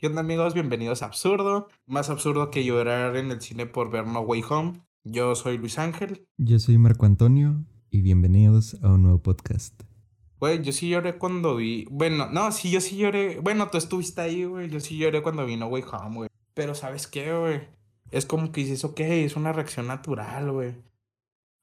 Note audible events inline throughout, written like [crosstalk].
¿Qué onda amigos? Bienvenidos a Absurdo. Más absurdo que llorar en el cine por ver No Way Home. Yo soy Luis Ángel. Yo soy Marco Antonio y bienvenidos a un nuevo podcast. Güey, yo sí lloré cuando vi... Bueno, no, sí, yo sí lloré. Bueno, tú estuviste ahí, güey. Yo sí lloré cuando vi No Way Home, güey. Pero ¿sabes qué, güey? Es como que dices, ok, es una reacción natural, güey.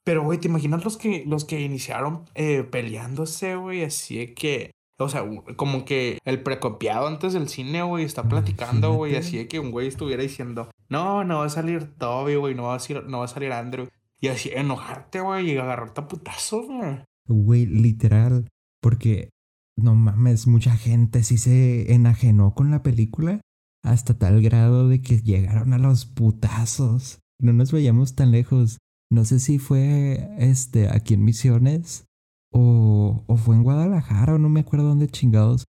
Pero, güey, ¿te imaginas los que, los que iniciaron eh, peleándose, güey? Así que o sea, como que el precopiado antes del cine, güey, está platicando, güey, así de que un güey estuviera diciendo, no, no va a salir Toby, güey, no, va a salir, no va a salir Andrew. Y así enojarte, güey, y agarrarte a putazos, güey. Güey, literal, porque no mames, mucha gente sí se enajenó con la película hasta tal grado de que llegaron a los putazos. No nos vayamos tan lejos. No sé si fue este aquí en Misiones o, o fue en Guadalajara, o no me acuerdo dónde chingados.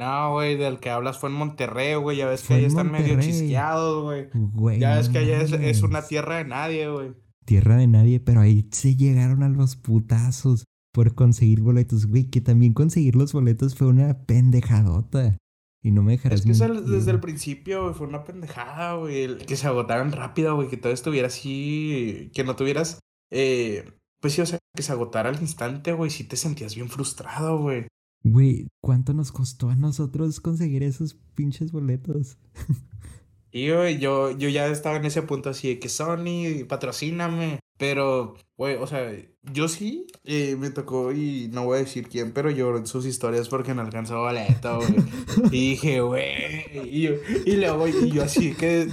No, güey, del que hablas fue en Monterrey, güey. Ya ves que allá están medio chisqueados, güey. Ya ves que allá es, una tierra de nadie, güey. Tierra de nadie, pero ahí se llegaron a los putazos por conseguir boletos, güey. Que también conseguir los boletos fue una pendejadota. Y no me dejarás. Es que desde el principio, güey, fue una pendejada, güey. Que se agotaran rápido, güey. Que todo estuviera así. Que no tuvieras. Eh, pues sí, o sea, que se agotara al instante, güey, sí te sentías bien frustrado, güey. Güey, ¿cuánto nos costó a nosotros conseguir esos pinches boletos? y güey, yo, yo ya estaba en ese punto así de que Sony, patrocíname. Pero, güey, o sea, yo sí eh, me tocó y no voy a decir quién, pero lloró en sus historias porque no alcanzó boleto, güey. [laughs] y dije, güey. Y, y luego, y yo así que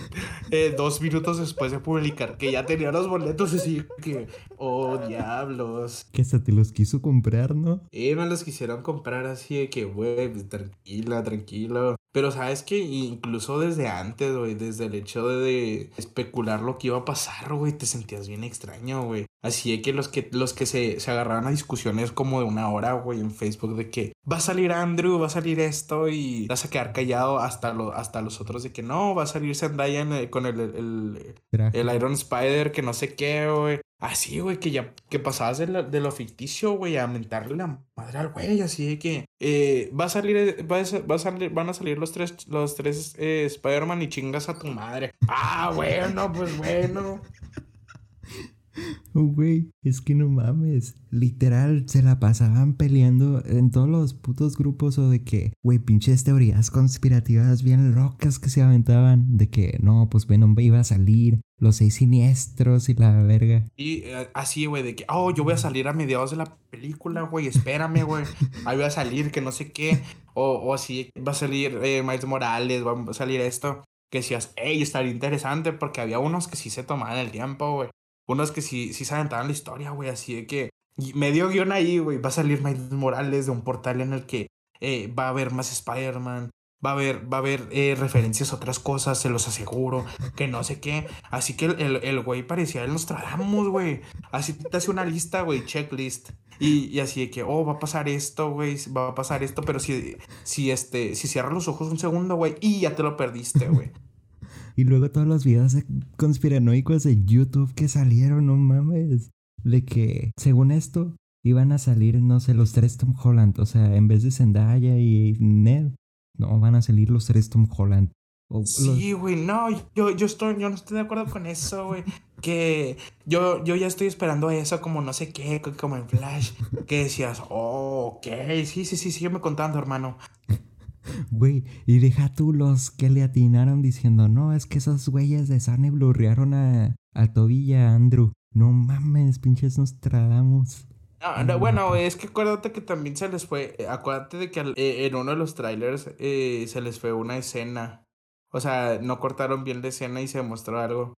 eh, dos minutos después de publicar que ya tenía los boletos, así que, oh, diablos. Que hasta te los quiso comprar, ¿no? Eh, me los quisieron comprar así de que, güey, pues, tranquila, tranquilo. Pero sabes que incluso desde antes, güey, desde el hecho de especular lo que iba a pasar, güey, te sentías bien extraño, güey. Así que los que, los que se, se agarraban a discusiones como de una hora, güey, en Facebook de que va a salir Andrew, va a salir esto y vas a quedar callado hasta, lo, hasta los otros de que no, va a salir Zendaya con el, el, el, Iron Spider, que no sé qué, güey. Así, güey, que ya que pasabas de, lo ficticio, güey, a mentarle la madre al güey, así de que eh, va a salir, va a, va a, salir, van a salir los tres, los tres eh, Spider-Man y chingas a tu madre. Ah, bueno, pues bueno. Oh, güey, es que no mames. Literal, se la pasaban peleando en todos los putos grupos o de que, güey, pinches teorías conspirativas bien locas que se aventaban. De que, no, pues Venom iba a salir, los seis siniestros y la verga. Y eh, así, güey, de que, oh, yo voy a salir a mediados de la película, güey, espérame, güey. Ahí voy a salir, que no sé qué. O, o así, va a salir eh, Miles Morales, va a salir esto. Que decías, hey, estaría interesante porque había unos que sí se tomaban el tiempo, güey. Unos que sí, sí se aventaban la historia, güey, así de que medio guion ahí, güey, va a salir Miles Morales de un portal en el que eh, va a haber más Spider-Man, va a haber, va a eh, referencias a otras cosas, se los aseguro, que no sé qué. Así que el, el, güey parecía el Nostradamus, güey. Así te hace una lista, güey, checklist. Y, y, así de que, oh, va a pasar esto, güey, va a pasar esto, pero si, si, este, si cierras los ojos un segundo, güey, y ya te lo perdiste, güey. Y luego todos los videos conspiranoicos de YouTube que salieron, no mames. De que, según esto, iban a salir, no sé, los tres Tom Holland. O sea, en vez de Zendaya y Ned, no, van a salir los tres Tom Holland. sí, güey, no, yo, yo, estoy, yo no estoy de acuerdo con eso, güey. Que yo, yo ya estoy esperando eso como no sé qué, como en Flash. Que decías, oh, ok, sí, sí, sí, sígueme contando, hermano. Güey, y deja tú los que le atinaron diciendo, no, es que esos güeyes de Sane blurrearon a, a Tobilla, Andrew. No mames, pinches nos tradamos. No, bueno, es que acuérdate que también se les fue. Eh, acuérdate de que eh, en uno de los trailers eh, se les fue una escena. O sea, no cortaron bien la escena y se mostró algo.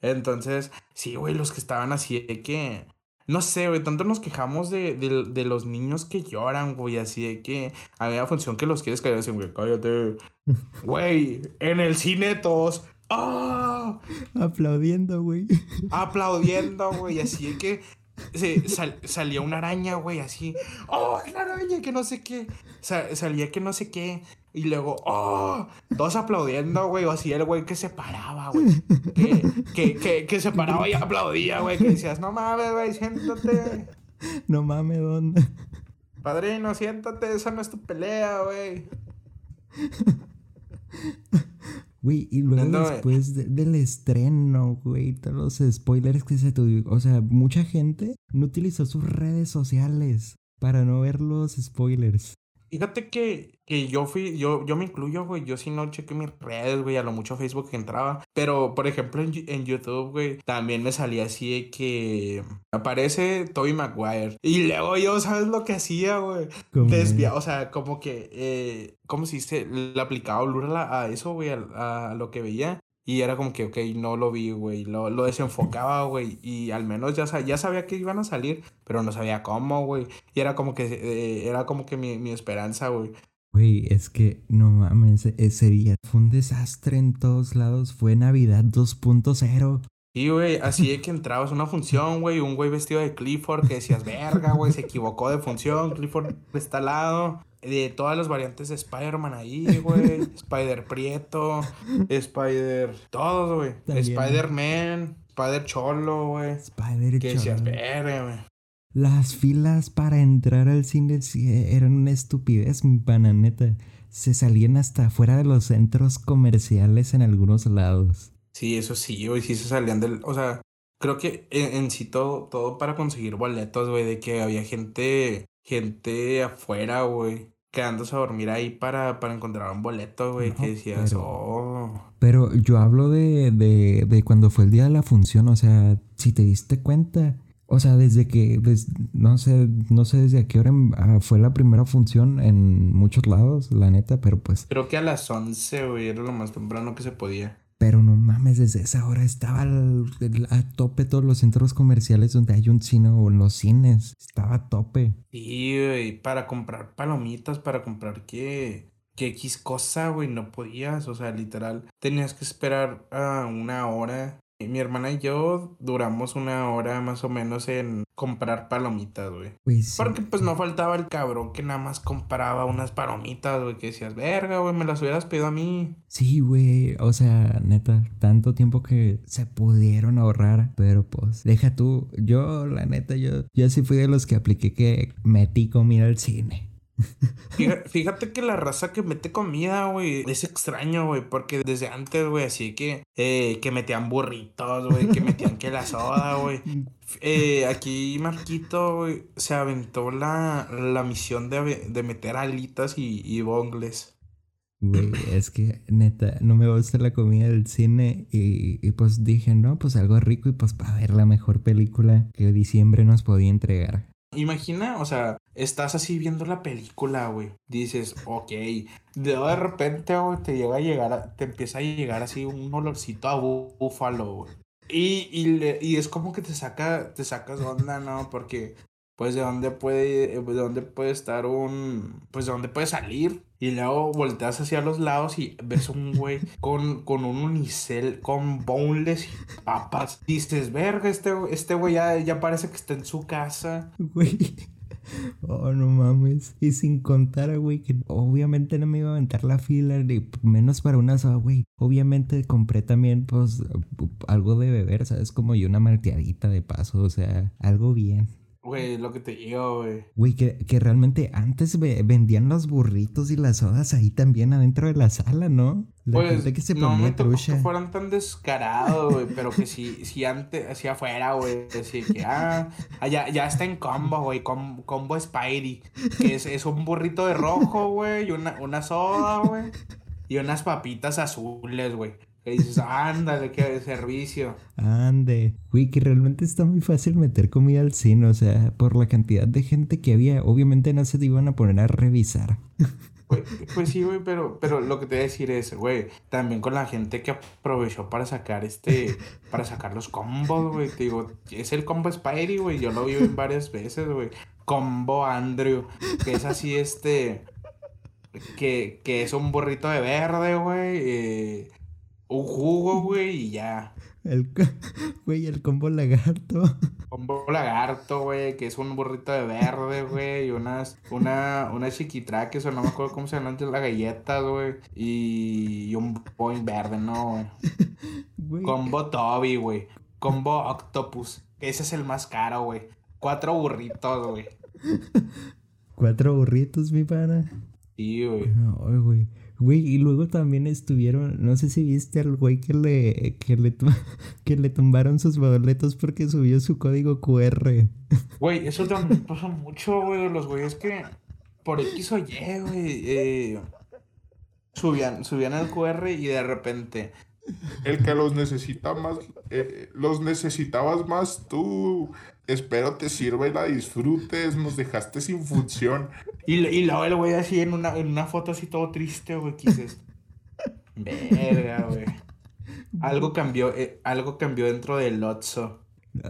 Entonces, sí, güey, los que estaban así que no sé, güey, tanto nos quejamos de, de, los niños que lloran, güey, así de que había función que los quieres callar, así, güey, cállate. [laughs] Güey, en el cine todos, ¡ah! Aplaudiendo, güey. Aplaudiendo, [laughs] güey, así de que se, salía una araña, güey, así, ¡oh, la araña! Que no sé qué. salía que no sé qué. Y luego, ¡oh! Todos aplaudiendo, güey. O así el güey que se paraba, güey. Que, que, que, que, se paraba y aplaudía, güey. Que decías, no mames, güey, siéntate. No mames, ¿dónde? Padrino, siéntate, esa no es tu pelea, güey. Güey, y luego güey. después de- del estreno, güey, todos los spoilers que se tuvieron. O sea, mucha gente no utilizó sus redes sociales para no ver los spoilers. Fíjate que, que yo fui, yo, yo me incluyo, güey. Yo sí no chequé mis redes, güey, a lo mucho Facebook que entraba. Pero, por ejemplo, en, en YouTube, güey, también me salía así de que aparece Tobey Maguire. Y luego yo, ¿sabes lo que hacía, güey? Desvia, o sea, como que, eh, ¿cómo se dice? Le aplicaba blur a, a eso, güey, a, a lo que veía. Y era como que, ok, no lo vi, güey. Lo, lo desenfocaba, güey. Y al menos ya, ya sabía que iban a salir, pero no sabía cómo, güey. Y era como que, eh, era como que mi, mi esperanza, güey. Güey, es que no mames, ese día fue un desastre en todos lados. Fue Navidad 2.0. Sí, güey, así de que entrabas a una función, güey, un güey vestido de Clifford que decías, verga, güey, se equivocó de función, Clifford está al lado. De todas las variantes de Spider-Man ahí, güey. [laughs] Spider Prieto, Spider. Todos, güey. Spider-Man, Spider Cholo, güey. Spider Que verga, güey. Las filas para entrar al cine eran una estupidez, mi pana, neta. Se salían hasta fuera de los centros comerciales en algunos lados. Sí, eso sí, güey, sí se salían del. O sea, creo que en, en sí todo, todo para conseguir boletos, güey, de que había gente, gente afuera, güey, quedándose a dormir ahí para, para encontrar un boleto, güey, No, que decías, pero- oh. Pero yo hablo de, de, de cuando fue el día de la función, o sea, si te diste cuenta. O sea, desde que, des- no sé, no sé desde a qué hora em- ah, fue la primera función en muchos lados, la neta, pero pues, Creo que a las 11, güey, era lo más temprano que se podía. Pero no mames, desde esa hora estaba a tope todos los centros comerciales donde hay un cine o los cines, estaba a tope. Sí, güey, para comprar palomitas, para comprar qué, qué X cosa, güey, no podías, o sea, literal, tenías que esperar a una hora. Y Mi hermana y yo duramos una hora más o menos en comprar palomitas, güey. Güey, sí. Porque pues no faltaba el cabrón que nada más compraba unas palomitas, güey, que decías, verga, güey, me las hubieras pedido a mí. Sí, güey, o sea, neta, tanto tiempo que se pudieron ahorrar, pero pues, deja tú, yo, la neta, yo, yo sí fui de los que apliqué que metí comida al cine. Fíjate que la raza que mete comida, güey, es extraño, güey, porque desde antes, güey, así que, eh, que metían burritos, güey, que metían que la soda, güey. Eh, aquí Marquito, güey, se aventó la, la misión de, de meter alitas y, y bongles. Güey, es que neta, no me gusta la comida del cine y, y pues dije, no, pues algo rico y pues para ver la mejor película que diciembre nos podía entregar. Imagina, o sea, estás así viendo la película, güey. Dices, ok. De repente, güey, te llega a llegar, a- te empieza a llegar así un olorcito a bú- búfalo, güey. Y, y, y es como que te saca, te sacas onda, ¿no? Porque, pues, ¿de dónde puede, de dónde puede estar un, pues, de dónde puede salir? Y luego volteas hacia los lados y ves un güey [laughs] con, con un unicel, con boneless y papas. Dices, verga, este, este güey ya, ya parece que está en su casa. Güey. Oh, no mames. Y sin contar, güey, que obviamente no me iba a aventar la fila, ni menos para una soda, güey. Obviamente compré también, pues, algo de beber, ¿sabes? Como y una malteadita de paso, o sea, algo bien. Güey, lo que te digo, güey. Güey, que, que realmente antes ve- vendían los burritos y las sodas ahí también adentro de la sala, ¿no? La Pues gente que se no ponía me tocó que fueran tan descarados, güey, pero que si, [laughs] si antes, hacia afuera, güey, así que, ah, ah, ya, ya está en combo, güey, com- combo Spidey, que es, es un burrito de rojo, güey, y una, una soda, güey, y unas papitas azules, güey, que dices, ándale, qué servicio. Ande. Güey, que realmente está muy fácil meter comida al cine, o sea, por la cantidad de gente que había, obviamente no se te iban a poner a revisar. Güey, Pues sí, güey, pero, pero lo que te voy a decir es, güey, también con la gente que aprovechó para sacar este, para sacar los combos, güey, te digo, es el combo Spidey, güey, yo lo vi varias veces, güey, combo Andrew, que es así, este, que, que es un burrito de verde, güey, eh, un jugo, güey, y ya. El, [laughs] güey, el combo lagarto. [laughs] Combo lagarto, güey, que es un burrito de verde, güey, y unas, una, unas chiquitraques, o no me acuerdo cómo se llaman las galletas, güey, y, y un boing verde, ¿no, güey? [laughs] Güey. Combo Toby, güey, combo Octopus, que ese es el más caro, güey, cuatro burritos, güey, Cuatro burritos, mi pana. sí, güey, No, güey. Güey, y luego también estuvieron, no sé si viste al güey que le, que le, [laughs] que le tumbaron sus boletos porque subió su código QR. Güey, eso también pasa mucho, güey, los güeyes que por X o Y, güey, eh, subían, subían el QR y de repente, el que los necesita más, eh, los necesitabas más tú. Espero te sirva y la disfrutes. Nos dejaste sin función. Y, y luego el güey así en una, en una foto así todo triste, güey, que dices, [laughs] verga, güey. Algo cambió, eh, algo cambió dentro del Lotso.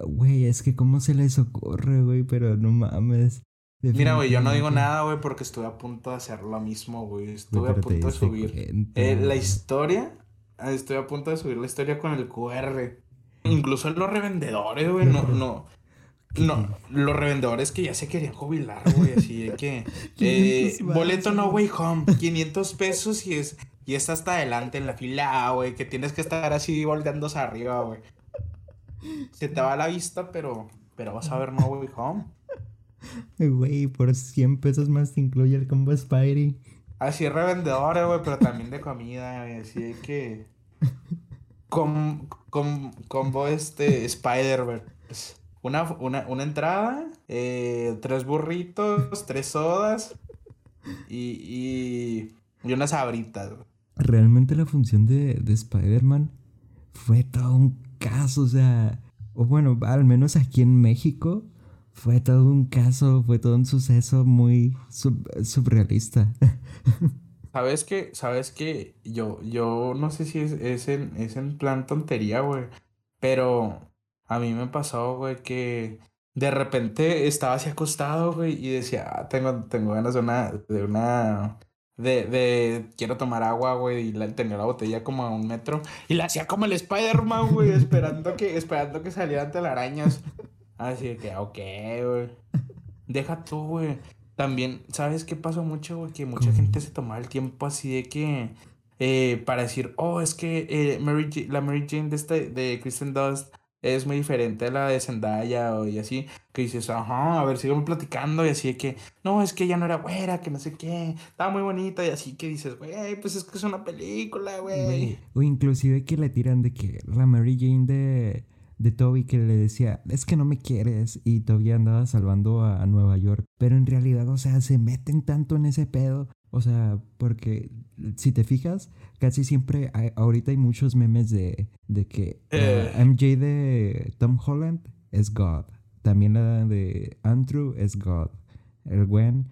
Güey, es que cómo se les ocurre, güey, pero no mames. Mira, güey, yo no digo nada, güey, porque estuve a punto de hacer lo mismo, güey. Estuve a punto de subir eh, la historia. Estoy a punto de subir la historia con el QR. Incluso los revendedores, güey, no, no. No, los revendedores que ya se querían jubilar, güey, así de que... [laughs] Eh, boleto no way home, 500 pesos y es, y es hasta adelante en la fila, güey, que tienes que estar así volteándose arriba, güey. Se te va la vista, pero, pero vas a ver no way home. Güey, por 100 pesos más te incluye el combo Spidey. Así es revendedores, güey, pero también de comida, güey, así de que... [laughs] Com, com, combo este Spider-Man. Una, una, entrada, eh, tres burritos, [laughs] tres sodas y, y, unas abritas. Realmente la función de, de Spider-Man fue todo un caso, o sea, o bueno, al menos aquí en México, fue todo un caso, fue todo un suceso muy surrealista. [laughs] ¿Sabes qué? ¿Sabes qué? Yo, yo no sé si es, es, en, es en plan tontería, güey. Pero a mí me pasó, güey, que de repente estaba así acostado, güey, y decía, ah, tengo, tengo ganas de una, de una, de, de, quiero tomar agua, güey, y la, tenía la botella como a un metro, y la hacía como el Spider-Man, güey, esperando que, esperando que salieran telarañas. Así que, ok, güey. Deja tú, güey. También, ¿sabes qué pasó mucho, güey? Que mucha gente se tomaba el tiempo así de que, eh, para decir, oh, es que eh, Mary la Mary Jane de, este, de Kristen Dust es muy diferente a la de Zendaya o y así, que dices, ajá, a ver, sigamos platicando y así de que, no, es que ella no era güera, que no sé qué, estaba muy bonita y así que dices, güey, pues es que es una película, güey. O inclusive que le tiran de que la Mary Jane de, de Toby que le decía, es que no me quieres y Toby andaba salvando a, a Nueva York, pero en realidad, o sea, se meten tanto en ese pedo o sea, porque si te fijas, casi siempre ahorita hay muchos memes de, de que eh. MJ de Tom Holland es God. También la de Andrew es God. El Gwen.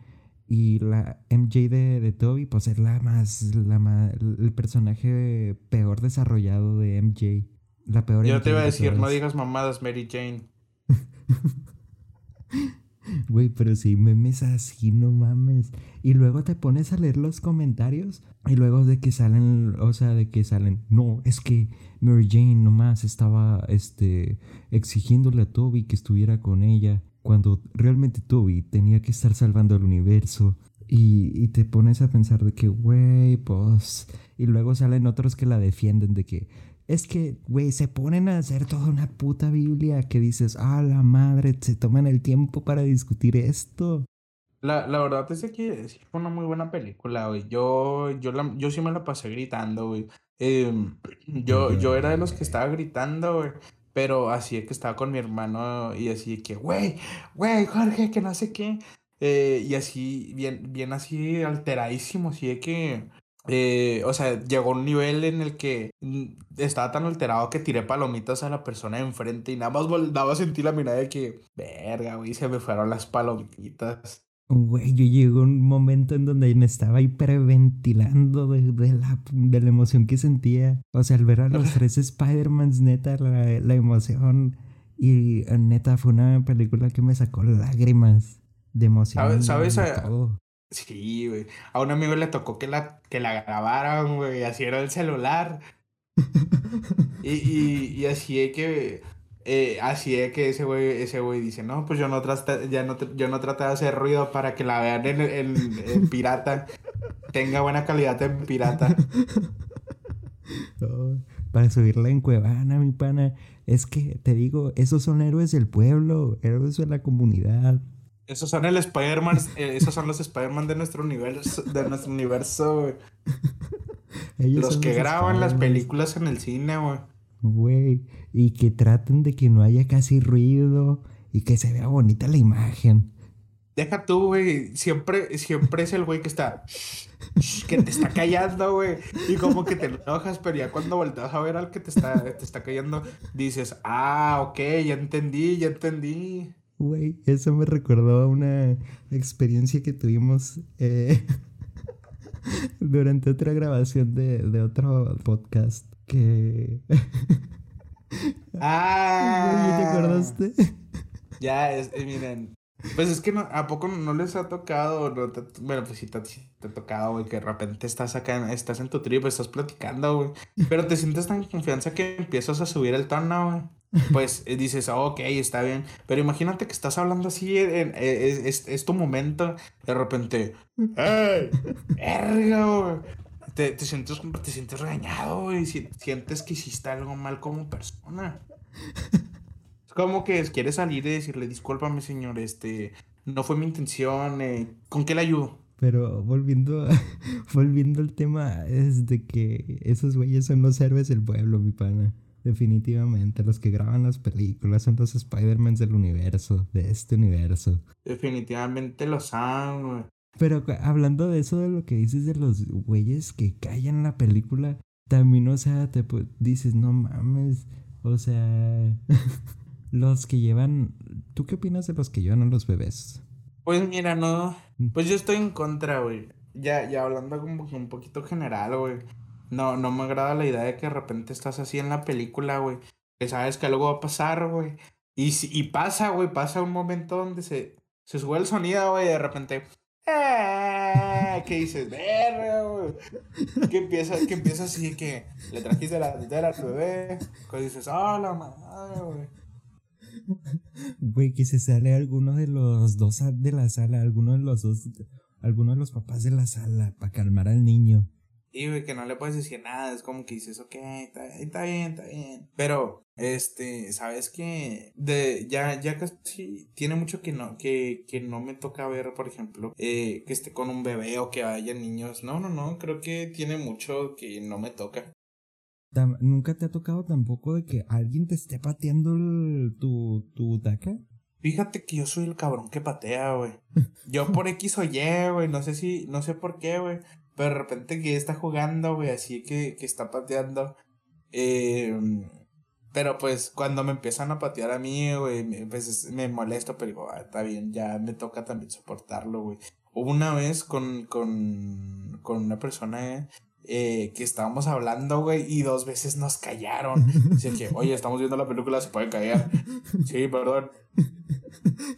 Y la MJ de, de Toby, pues es la más, la más, el personaje peor desarrollado de MJ. La peor. Yo te iba a decir, no digas mamadas, Mary Jane. [laughs] Güey, pero si memes así, no mames. Y luego te pones a leer los comentarios y luego de que salen, o sea, de que salen, no, es que Mary Jane nomás estaba, este, exigiéndole a Toby que estuviera con ella, cuando realmente Toby tenía que estar salvando al universo. Y, y te pones a pensar de que, güey, pues... Y luego salen otros que la defienden de que, es que, güey, se ponen a hacer toda una puta Biblia que dices, ah, la madre, se toman el tiempo para discutir esto. La, la verdad es que sí fue una muy buena película, güey. Yo, yo, yo sí me la pasé gritando, güey. Em, [clears throat] yo, yo era de los que estaba gritando, güey. Pero así es que estaba con mi hermano y así de que, güey, güey, Jorge, que no sé qué. Eh, y así, bien, bien así alteradísimo, así de que eh, o sea, llegó un nivel en el que mm, estaba tan alterado que tiré palomitas a la persona enfrente y nada más daba a sentir la mirada de que, verga, güey, se me fueron las palomitas. Güey, yo llegó un momento en donde me estaba hiperventilando de, la, de la emoción que sentía. O sea, al ver a los tres Spider-Mans, neta, la, la emoción. Y neta, fue una película que me sacó lágrimas de emoción. ¿Sabes? ¿sabes Sí, güey. A un amigo le tocó que la, que la grabaran, güey. Así era el celular. [laughs] y, y, y así es que. Eh, así es que ese güey, ese güey dice, no, pues yo no traté, ya no, yo no traté de hacer ruido para que la vean en, en, pirata. Tenga buena calidad en pirata. [laughs] para subirla en Cuevana, mi pana. Es que te digo, esos son héroes del pueblo, héroes de la comunidad. Esos son el Spider-Man, [laughs] eh, esos son los Spider-Man de nuestro universo, de nuestro universo, [laughs] Ellos Los que graban las películas en el cine, güey. Güey, y que traten de que no haya casi ruido y que se vea bonita la imagen. Deja tú, güey. Siempre, siempre es el güey que está. [laughs] que te está callando, güey. Y como que te enojas, pero ya cuando volteas a ver al que te está, te está callando, dices, ah, ok, ya entendí, ya entendí. Güey, eso me recordó a una experiencia que tuvimos eh, [laughs] durante otra grabación de, de otro podcast que... [laughs] Ah. ¿Te acordaste? Ya, es, eh, miren. Pues es que no, ¿a poco no les ha tocado? No te- bueno, pues sí te, ha tocado, güey, que de repente estás acá, estás en tu trip, estás platicando, güey. Pero te sientes tan confianza que empiezas a subir el tono, güey. Pues eh, dices, "Oh, ok, está bien. Pero imagínate que estás hablando así, en- es, es- es tu momento. De repente, ¡Ey! ¡Verga, güey! Te, te sientes, te sientes regañado, si- Sientes que hiciste algo mal como persona. Es como que quieres salir y decirle, discúlpame, señor, este, no fue mi intención, eh, ¿con qué le ayudo? Pero volviendo, [laughs] volviendo al tema, es de que esos güeyes son los héroes del pueblo, mi pana. Definitivamente, los que graban las películas son los Spider-Man del universo, de este universo. Definitivamente lo saben, güey. Pero hablando de eso, de lo que dices de los güeyes que callan la película, también, o sea, te dices, no mames, o sea, [laughs] los que llevan, ¿tú qué opinas de los que llevan a los bebés? Pues mira, no, pues yo estoy en contra, güey. Ya, ya hablando como que un poquito general, güey. No, no me agrada la idea de que de repente estás así en la película, güey. Que sabes que algo va a pasar, güey. Y, si- y pasa, güey, pasa un momento donde se, se sube el sonido, güey, y de repente. ¡eh! ¿Qué dices? Verga, güey. Que empieza, que empieza así que le trajiste la tetera al bebé. Que dices, ¡ah, la madre, güey! Güey, que se sale alguno de los dos de la sala, alguno de los dos, alguno de los papás de la sala, para calmar al niño. Y, güey, que no le puedes decir nada, es como que dices, ok, está, está bien, está bien. Pero, este, sabes que de, ya, ya casi tiene mucho que no, que, que no me toca ver, por ejemplo, eh, que esté con un bebé o que haya niños. No, no, no, creo que tiene mucho que no me toca. ¿Nunca te ha tocado tampoco de que alguien te esté pateando el- tu, tu butaca? Fíjate que yo soy el cabrón que patea, güey. [laughs] Yo por X o Y, güey, no sé si, no sé por qué, güey. Pero de repente que está jugando, güey, así que, que está pateando. Eh, pero pues cuando me empiezan a patear a mí, güey, pues es- me molesto, pero digo, "Ah, está bien, ya me toca también soportarlo, güey. Hubo una vez con, con, con una persona, eh, que estábamos hablando, güey, y dos veces nos callaron. Dice que, oye, estamos viendo la película, se puede callar. Sí, perdón.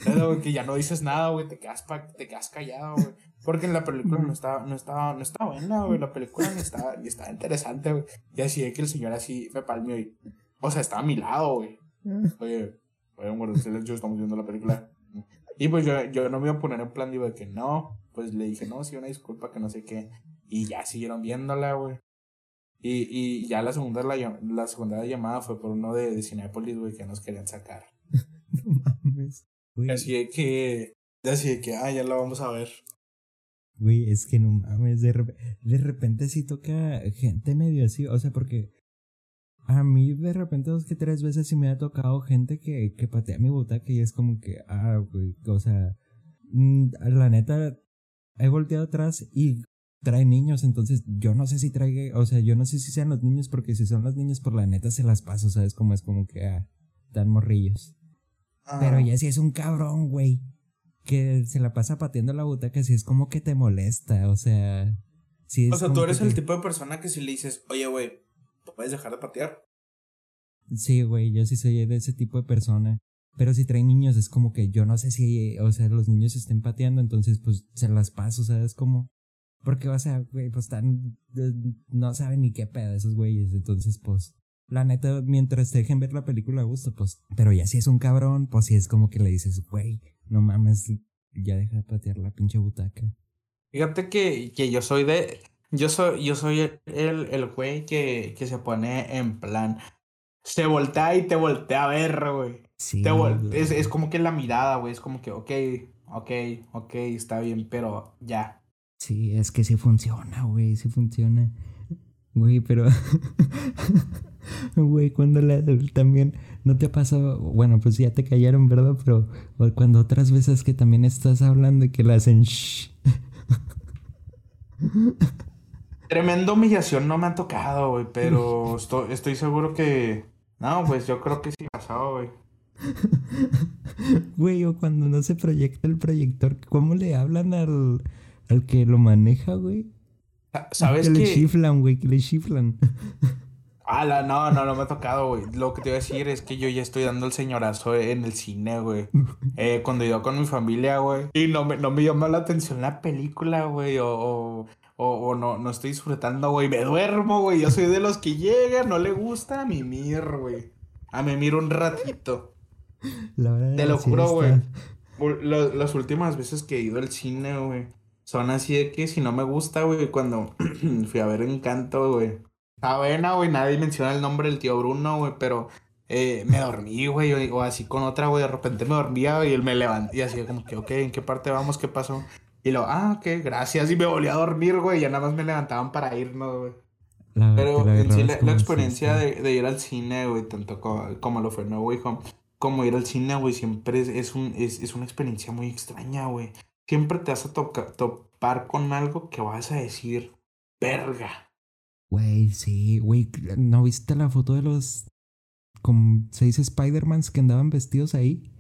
Pero, güey, que ya no dices nada, güey, te quedas, pa- te quedas callado, güey. Porque en la película no estaba, no estaba, no estaba buena, güey. La película ni estaba, ni estaba interesante, güey. Y así de que el señor así me palmeó y, o sea, estaba a mi lado, güey. Oye, oye, un silencio, estamos viendo la película. Y pues yo, yo no me iba a poner en plan, digo, de que no. Pues le dije, no, sí, una disculpa, que no sé qué. Y ya siguieron viéndola, güey. Y, y ya la segunda, la, la segunda llamada fue por uno de, de Cinépolis, güey, que nos querían sacar. [laughs] No mames. Güey, Así de que, así de que, ah, ya la vamos a ver. Güey, es que no mames, de, de repente sí toca gente medio así, o sea, porque a mí de repente dos que tres veces sí me ha tocado gente que, que patea mi butaca y es como que, ah, güey, o sea, mm, la neta, he volteado atrás y trae niños, entonces yo no sé si traiga, o sea, yo no sé si sean los niños, porque si son los niños por la neta se las paso, ¿sabes? Como es como que, ah, dan morrillos. Pero ya si es un cabrón, güey, que se la pasa pateando la butaca, si es como que te molesta, o sea. Es O sea, tú eres el tipo de persona que si le dices, oye, güey, ¿puedes dejar de patear? Sí, güey, yo sí soy de ese tipo de persona. Pero si traen niños, es como que yo no sé si, o sea, los niños estén pateando, entonces pues se las paso, ¿sabes? Como. Porque, o sea, güey, pues están. No saben ni qué pedo esos güeyes, entonces pues. La neta, mientras te dejen ver la película a gusto, pues. Pero ya si es un cabrón, pues sí es como que le dices, güey, no mames, ya deja de patear la pinche butaca. Fíjate que, que yo soy de. Yo soy, yo soy el, el, güey que, que se pone en plan. Se voltea y te voltea a ver, güey. Sí. Te es, es como que la mirada, güey. Es como que, ok, ok, ok, está bien, pero ya. Sí, es que sí funciona, güey, sí funciona. Güey, pero. [laughs] Güey, cuando la, también no te ha pasado. Bueno, pues ya te callaron, ¿verdad? Pero cuando otras veces que también estás hablando y que la hacen shh. Tremenda humillación no me ha tocado, güey, pero estoy, estoy seguro que. No, pues yo creo que sí pasado, güey. Güey, o cuando no se proyecta el proyector, ¿cómo le hablan al, al que lo maneja, güey? ¿Sabes que que le chiflan, güey, que le chiflan. Ah, la- no, no, no me ha tocado, güey. Lo que te iba a decir es que yo ya estoy dando el señorazo en el cine, güey. Eh, cuando iba con mi familia, güey. Y no me, no me llama la atención la película, güey. O, o, o- no, no estoy disfrutando, güey. Me duermo, güey. Yo soy de los que llegan, no le gusta a mimir, güey. A mimir un ratito. La de Te lo juro, güey. lo- Las últimas veces que he ido al cine, güey, son así de que si no me gusta, güey, cuando [clears throat] fui a ver Encanto, güey. Está buena, güey, nadie menciona el nombre del tío Bruno, güey, pero eh, me dormí, güey, o, así con otra, güey, de repente me dormía, y él me levanté y así como que, ok, ¿en qué parte vamos? ¿Qué pasó? Y lo, ah, ok, gracias, y me volví a dormir, güey, y ya nada más me levantaban para irnos, güey. Pero en sí la, experiencia de, de ir al cine, güey, tanto como, como lo fue No Way Home, como ir al cine, güey, siempre es, es, un, es, es una experiencia muy extraña, güey. Siempre te vas a toca- topar con algo que vas a decir, verga. Güey, sí, güey. ¿No viste la foto de los como seis Spider-Mans que andaban vestidos ahí?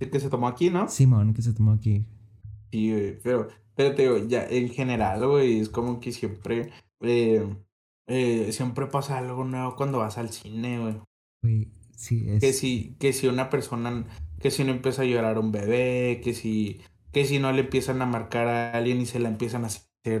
El que se tomó aquí, ¿no? Simón, que se tomó aquí. Sí, güey, pero, pero te digo, ya en general, güey, es como que siempre, eh, eh, siempre pasa algo nuevo cuando vas al cine, güey. Güey, sí, es. Que si, que si una persona, que si no empieza a llorar a un bebé, que si, que si no le empiezan a marcar a alguien y se la empiezan a hacer de,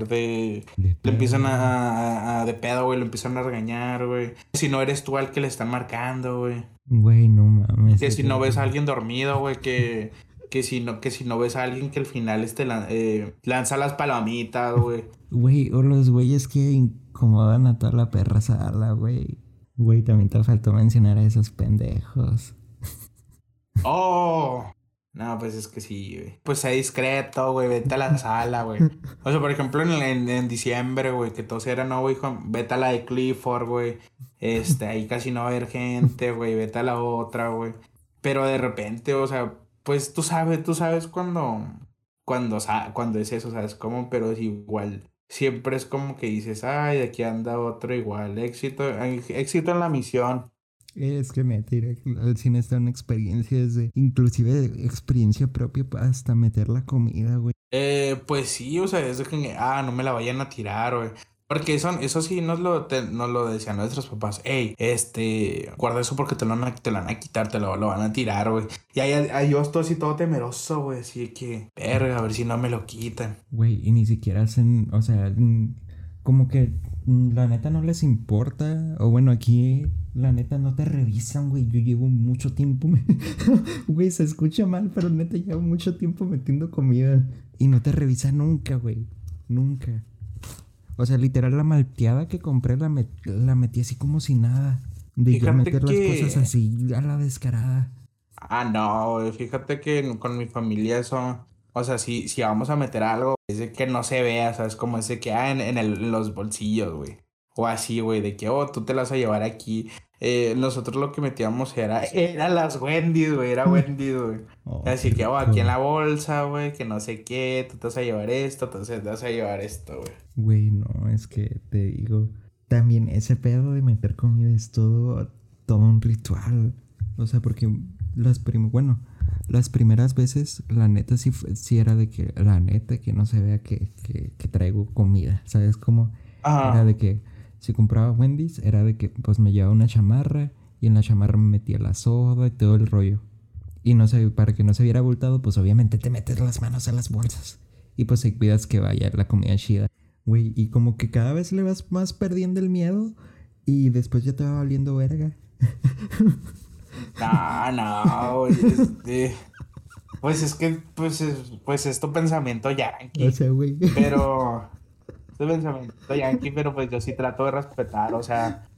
de le empiezan a, a- a- de pedo, güey, lo empiezan a regañar, güey. Si no eres tú al que le están marcando, güey. Güey, no mames. Que si no ves a alguien dormido, güey, que, que si no, que si no ves a alguien que al final este lan- eh, lanza las palomitas, güey. Güey, o los güeyes que incomodan a toda la perra sala, güey. Güey, también te faltó mencionar a esos pendejos. ¡Oh! No, pues es que sí, güey. Pues sé discreto, güey. Vete a la sala, güey. [laughs] O sea, por ejemplo, en, en, en diciembre, güey, que todos eran, no, güey, vete a la de Clifford, güey. Este, ahí casi no va a haber gente, güey. Vete a la otra, güey. Pero de repente, o sea, pues tú sabes, tú sabes cuando, cuando, cuando es eso, ¿sabes cómo? Pero es igual. Siempre es como que dices, ay, aquí anda otro igual. Éxito, éxito en la misión. Es que meter al cine está una experiencia desde, inclusive experiencia propia hasta meter la comida, güey. Eh, pues sí, o sea, es de que, ah, no me la vayan a tirar, güey. Porque eso, eso sí nos lo, te- nos lo decían nuestros papás. Ey, este, guarda eso porque te lo van a, te lo van a quitar, te lo, lo van a tirar, güey. Y ahí, ahí yo estoy así todo temeroso, güey. Así que, verga, a ver si no me lo quitan. Güey, y ni siquiera hacen, o sea, como que la neta no les importa. O bueno, aquí la neta no te revisan, güey. Yo llevo mucho tiempo. me- [laughs] Güey, se escucha mal, pero neta llevo mucho tiempo metiendo comida. Y no te revisan nunca, güey. Nunca. O sea, literal, la malteada que compré la, met- la metí así como si nada. De Fíjate meter que- las cosas así a la descarada. Ah, no, güey, fíjate que con mi familia eso, o sea, si, si vamos a meter algo, es de que no se vea, ¿sabes? Como ese que, ah, en, en el- en los bolsillos, güey. O así, güey, de que, oh, tú te las vas a llevar aquí. Eh, nosotros lo que metíamos era, era las Wendy's, güey, era [laughs] Wendy's, güey. Oh, Así que, oh, aquí en la bolsa, güey, que no sé qué, tú te vas a llevar esto, entonces te vas a llevar esto, güey. Güey, no, es que te digo. También ese pedo de meter comida es todo, todo un ritual. O sea, porque las prim bueno, las primeras veces, la neta sí, fue- sí era de que, la neta, que no se vea que, que, que traigo comida. ¿Sabes cómo? Era Ajá. de que si compraba Wendy's, era de que pues me llevaba una chamarra y en la chamarra me metía la soda y todo el rollo. Y no sé, para que no se viera abultado, pues obviamente te metes las manos a las bolsas. Y pues te cuidas que vaya la comida chida. Güey, y como que cada vez le vas más perdiendo el miedo y después ya te va valiendo verga. No, no, güey, este, Pues es que, pues es, pues es tu pensamiento yankee. O sea, güey. Pero. Tu pensamiento yankee, pero pues yo sí trato de respetar, o sea.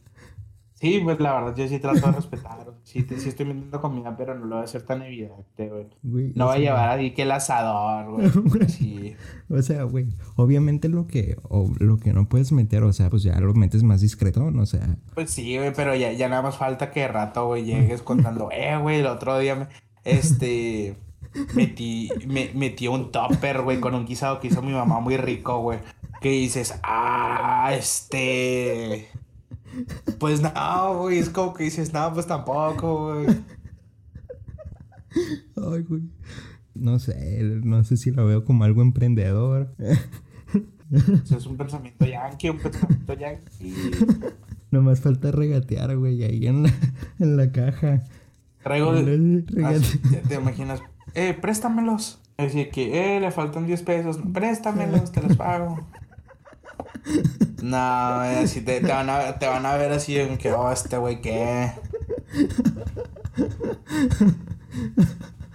Sí, pues la verdad yo sí trato de respetar. Sí, te- sí estoy vendiendo comida, pero no lo voy a hacer tan evidente, güey. Güey, No o va a sea, llevar ahí que el asador, [laughs] güey. Sí. O sea, güey, obviamente lo que, o lo que no puedes meter, o sea, pues ya lo metes más discreto, o sea, Pues sí, güey, pero ya, ya nada más falta que de rato, güey, llegues contando, eh, güey, el otro día me, este, metí, me, metí un topper, güey, con un guisado que hizo mi mamá muy rico, güey. Que dices, ah, este, pues no, güey, es como que dices, no, pues tampoco, güey. ay, güey. No sé, no sé si lo veo como algo emprendedor. Eso es un pensamiento yankee, un pensamiento yankee. Nomás falta regatear, güey, ahí en la, en la caja. Traigo, Regate- así, te, te imaginas, eh, préstamelos. Así que, eh, le faltan 10 pesos, préstamelos, te los pago. No, eh, así te, te van a, te van a ver así en que, oh, este güey, ¿qué?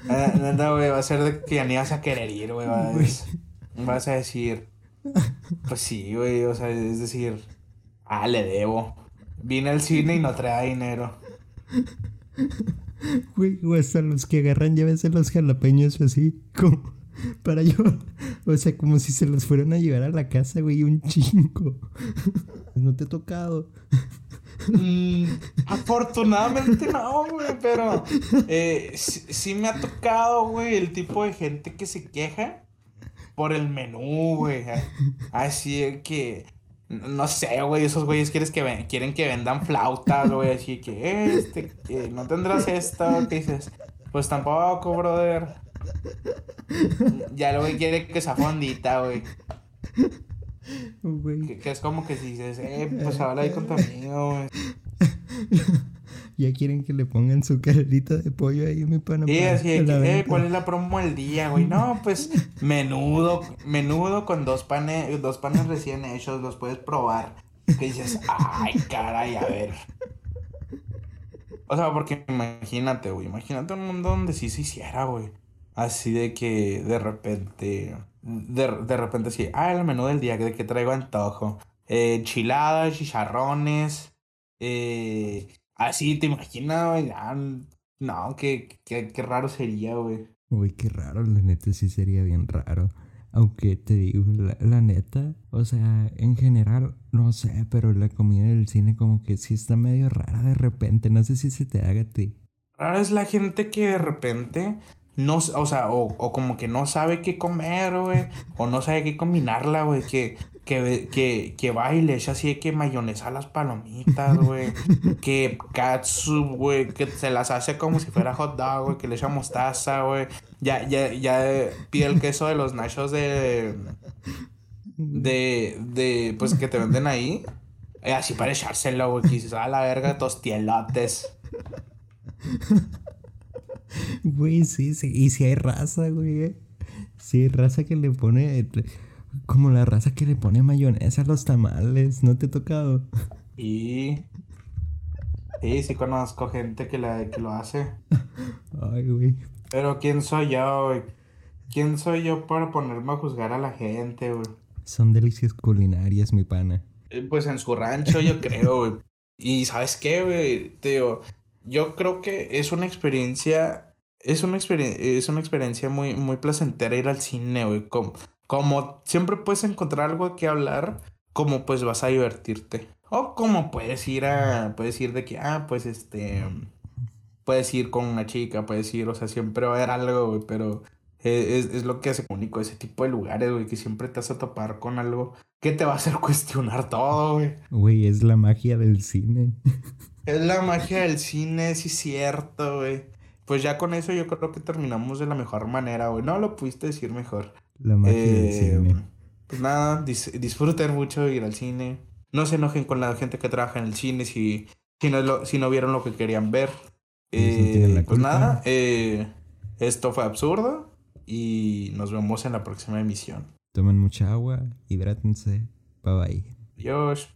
Eh, güey, va a ser de que ya ni vas a querer ir, güey. Vas, vas a decir, pues sí, güey, o sea, es decir, ah, le debo. Vine al cine y no traía dinero. Güey, o hasta los que agarran llaves de los jalapeños así, como [laughs] para llevar. O sea, como si se los fueran a llevar a la casa, güey, un chingo. [laughs] No te he tocado. Mm, afortunadamente no, güey, pero eh, sí, me ha tocado, güey, el tipo de gente que se queja por el menú, güey. Así que, no sé, güey, esos güeyes quieres que quieren que vendan flautas, güey, así que, este, que no tendrás esto, que dices, pues tampoco, brother. Ya luego quiere que sea fondita, güey. Güey. Que, que es como que si dices, eh, pues habla ahí con tu amigo, güey. [laughs] Ya quieren que le pongan su carrita de pollo ahí, mi pana. Sí, así que, eh. ¿cuál es la promo del día, güey? No, pues [laughs] menudo, menudo con dos panes, dos panes recién hechos, los puedes probar. Que dices, ay, caray, a ver. O sea, porque imagínate, güey, imagínate un mundo donde sí se hiciera, güey. Así de que de repente, de, de repente así, ah, el menú del día, de que traigo antojo. Eh, enchiladas, chicharrones, eh, así, ¿te imaginas, güey? Ah, no, qué, qué, qué raro sería, güey. Uy, qué raro, la neta sí sería bien raro. Aunque te digo, la, la neta, o sea, en general, no sé, pero la comida del cine como que sí está medio rara de repente. No sé si se te haga a ti. Raro es la gente que de repente no, o sea, o, o como que no sabe qué comer, güey, o no sabe qué combinarla, güey, que, que, que, que va y le echa así de que mayonesa las palomitas, güey, que katsu, güey, que se las hace como si fuera hot dog, güey, que le echa mostaza, güey, ya, ya, ya pide el queso de los nachos de, de, de, pues que te venden ahí, eh, así para echárselo, güey, que dices, a la verga, tostielotes. Güey, sí, sí. Y si hay raza, güey. eh. Sí hay raza que le pone. Como la raza que le pone mayonesa a los tamales. ¿No te ha tocado? Y sí, sí conozco gente que, la, que lo hace. Ay, güey. Pero ¿quién soy yo, güey? ¿Quién soy yo para ponerme a juzgar a la gente, güey? Son delicias culinarias, mi pana. Eh, Pues en su rancho, yo creo, güey. Y ¿sabes qué, güey? Te digo, yo creo que es una experiencia, es una experiencia, es una experiencia muy, muy placentera ir al cine, güey. Como, como siempre puedes encontrar algo que hablar, como pues vas a divertirte. O como puedes ir a, puedes ir de que, ah, pues este, puedes ir con una chica, puedes ir, o sea, siempre va a haber algo, güey, pero eh, es, es lo que hace único ese tipo de lugares, güey, que siempre te vas a topar con algo que te va a hacer [laughs] cuestionar todo, güey. Güey, es la magia del cine. [laughs] Es la magia del cine, sí es cierto, güey. Pues ya con eso yo creo que terminamos de la mejor manera, güey. No lo pudiste decir mejor. La magia del Eh, cine. pues nada, dis- disfruten mucho ir al cine. No se enojen con la gente que trabaja en el cine si, si, no, lo- si no vieron lo que querían ver. No Eh, pues nada, eh, esto fue absurdo y nos vemos en la próxima emisión. Tomen mucha agua, hidrátense. Bye bye. Adiós.